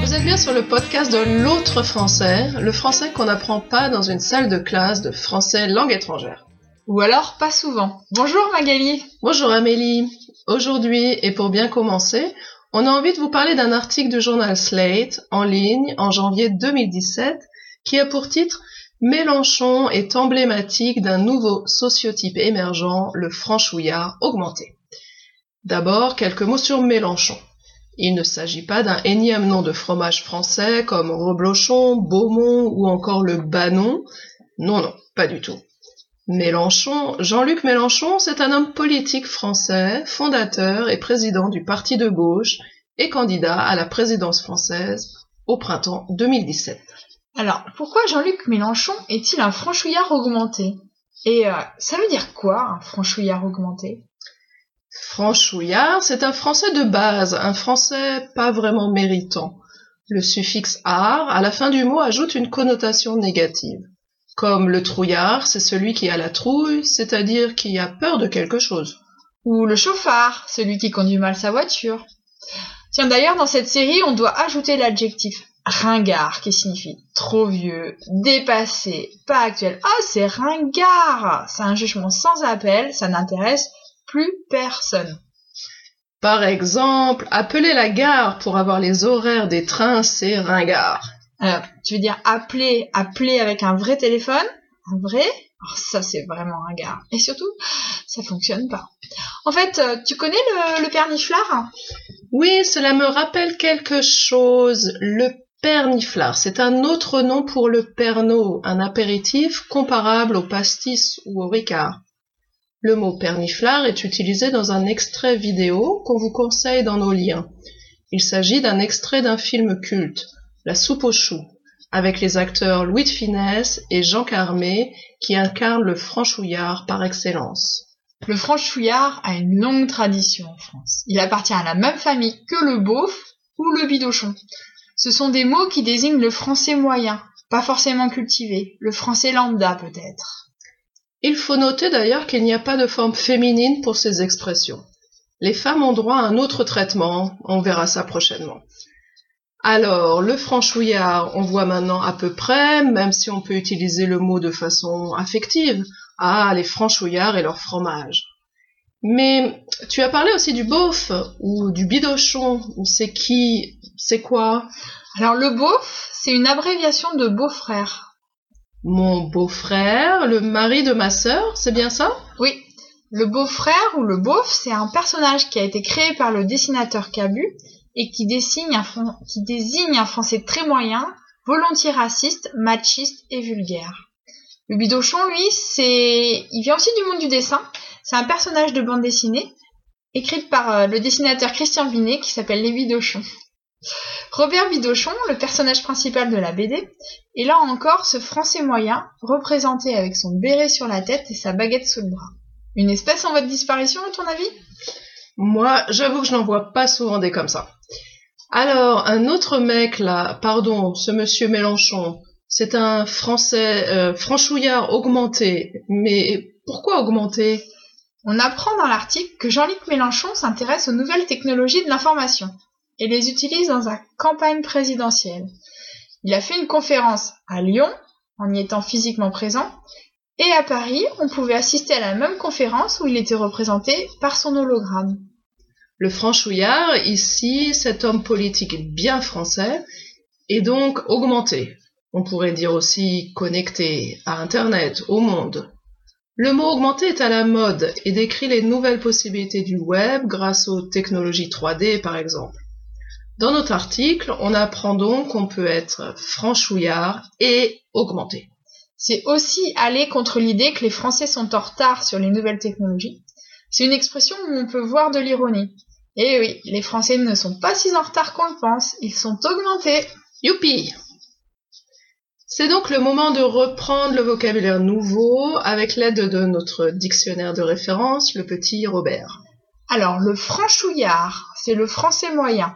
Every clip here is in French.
Vous êtes bien sur le podcast de l'autre français, le français qu'on n'apprend pas dans une salle de classe de français langue étrangère. Ou alors pas souvent. Bonjour Magali. Bonjour Amélie. Aujourd'hui, et pour bien commencer, on a envie de vous parler d'un article du journal Slate en ligne en janvier 2017 qui a pour titre Mélenchon est emblématique d'un nouveau sociotype émergent, le franchouillard augmenté. D'abord, quelques mots sur Mélenchon. Il ne s'agit pas d'un énième nom de fromage français comme Reblochon, Beaumont ou encore le Banon. Non, non, pas du tout. Mélenchon, Jean-Luc Mélenchon, c'est un homme politique français, fondateur et président du parti de gauche et candidat à la présidence française au printemps 2017. Alors, pourquoi Jean-Luc Mélenchon est-il un franchouillard augmenté? Et euh, ça veut dire quoi, un franchouillard augmenté? Franchouillard, c'est un français de base, un français pas vraiment méritant. Le suffixe art, à la fin du mot, ajoute une connotation négative. Comme le trouillard, c'est celui qui a la trouille, c'est-à-dire qui a peur de quelque chose. Ou le chauffard, celui qui conduit mal sa voiture. Tiens, d'ailleurs, dans cette série, on doit ajouter l'adjectif ringard, qui signifie trop vieux, dépassé, pas actuel. Ah, c'est ringard C'est un jugement sans appel, ça n'intéresse plus personne. Par exemple, appeler la gare pour avoir les horaires des trains, c'est ringard. Euh, tu veux dire appeler, appeler avec un vrai téléphone? Un vrai? Oh, Ça, c'est vraiment ringard. Et surtout, ça fonctionne pas. En fait, euh, tu connais le, le perniflard? Oui, cela me rappelle quelque chose. Le perniflard, c'est un autre nom pour le pernod, un apéritif comparable au pastis ou au ricard. Le mot perniflard est utilisé dans un extrait vidéo qu'on vous conseille dans nos liens. Il s'agit d'un extrait d'un film culte, La soupe aux choux, avec les acteurs Louis de Finesse et Jean Carmé qui incarnent le franchouillard par excellence. Le franchouillard a une longue tradition en France. Il appartient à la même famille que le beauf ou le bidochon. Ce sont des mots qui désignent le français moyen, pas forcément cultivé, le français lambda peut-être. Il faut noter d'ailleurs qu'il n'y a pas de forme féminine pour ces expressions. Les femmes ont droit à un autre traitement, on verra ça prochainement. Alors, le franchouillard, on voit maintenant à peu près, même si on peut utiliser le mot de façon affective. Ah, les franchouillards et leur fromage. Mais tu as parlé aussi du beauf ou du bidochon. C'est qui C'est quoi? Alors le beauf, c'est une abréviation de beau-frère. Mon beau-frère, le mari de ma sœur, c'est bien ça? Oui. Le beau-frère ou le beauf, c'est un personnage qui a été créé par le dessinateur Cabu et qui, désigne un français très moyen, volontiers raciste, machiste et vulgaire. Le bidochon, lui, c'est, il vient aussi du monde du dessin. C'est un personnage de bande dessinée écrite par euh, le dessinateur Christian Vinet qui s'appelle Les Bidochons. Robert Bidochon, le personnage principal de la BD, est là encore ce français moyen, représenté avec son béret sur la tête et sa baguette sous le bras. Une espèce en voie de disparition, à ton avis? Moi, j'avoue que je n'en vois pas souvent des comme ça. Alors, un autre mec là, pardon, ce monsieur Mélenchon, c'est un français euh, franchouillard augmenté. Mais pourquoi augmenté? On apprend dans l'article que Jean-Luc Mélenchon s'intéresse aux nouvelles technologies de l'information et les utilise dans sa campagne présidentielle. Il a fait une conférence à Lyon, en y étant physiquement présent, et à Paris, on pouvait assister à la même conférence où il était représenté par son hologramme. Le franchouillard, ici, cet homme politique bien français, est donc augmenté. On pourrait dire aussi connecté à Internet, au monde. Le mot augmenté est à la mode et décrit les nouvelles possibilités du web grâce aux technologies 3D par exemple. Dans notre article, on apprend donc qu'on peut être franchouillard et augmenté. C'est aussi aller contre l'idée que les Français sont en retard sur les nouvelles technologies. C'est une expression où on peut voir de l'ironie. Et oui, les Français ne sont pas si en retard qu'on le pense, ils sont augmentés. Youpi C'est donc le moment de reprendre le vocabulaire nouveau avec l'aide de notre dictionnaire de référence, le petit Robert. Alors, le franchouillard, c'est le français moyen.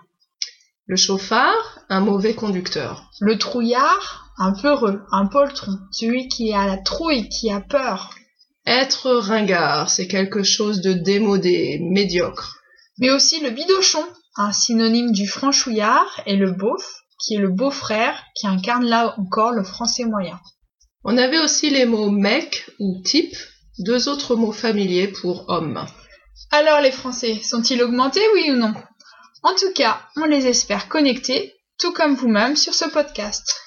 Le chauffard, un mauvais conducteur. Le trouillard, un peureux, un poltron, celui qui a la trouille, qui a peur. Être ringard, c'est quelque chose de démodé, médiocre. Mais aussi le bidochon, un synonyme du franchouillard, et le beauf, qui est le beau-frère, qui incarne là encore le français moyen. On avait aussi les mots mec ou type, deux autres mots familiers pour homme. Alors les Français, sont-ils augmentés, oui ou non? En tout cas, on les espère connectés, tout comme vous-même sur ce podcast.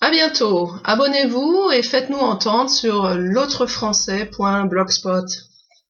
À bientôt. Abonnez-vous et faites-nous entendre sur l'autrefrançais.blogspot.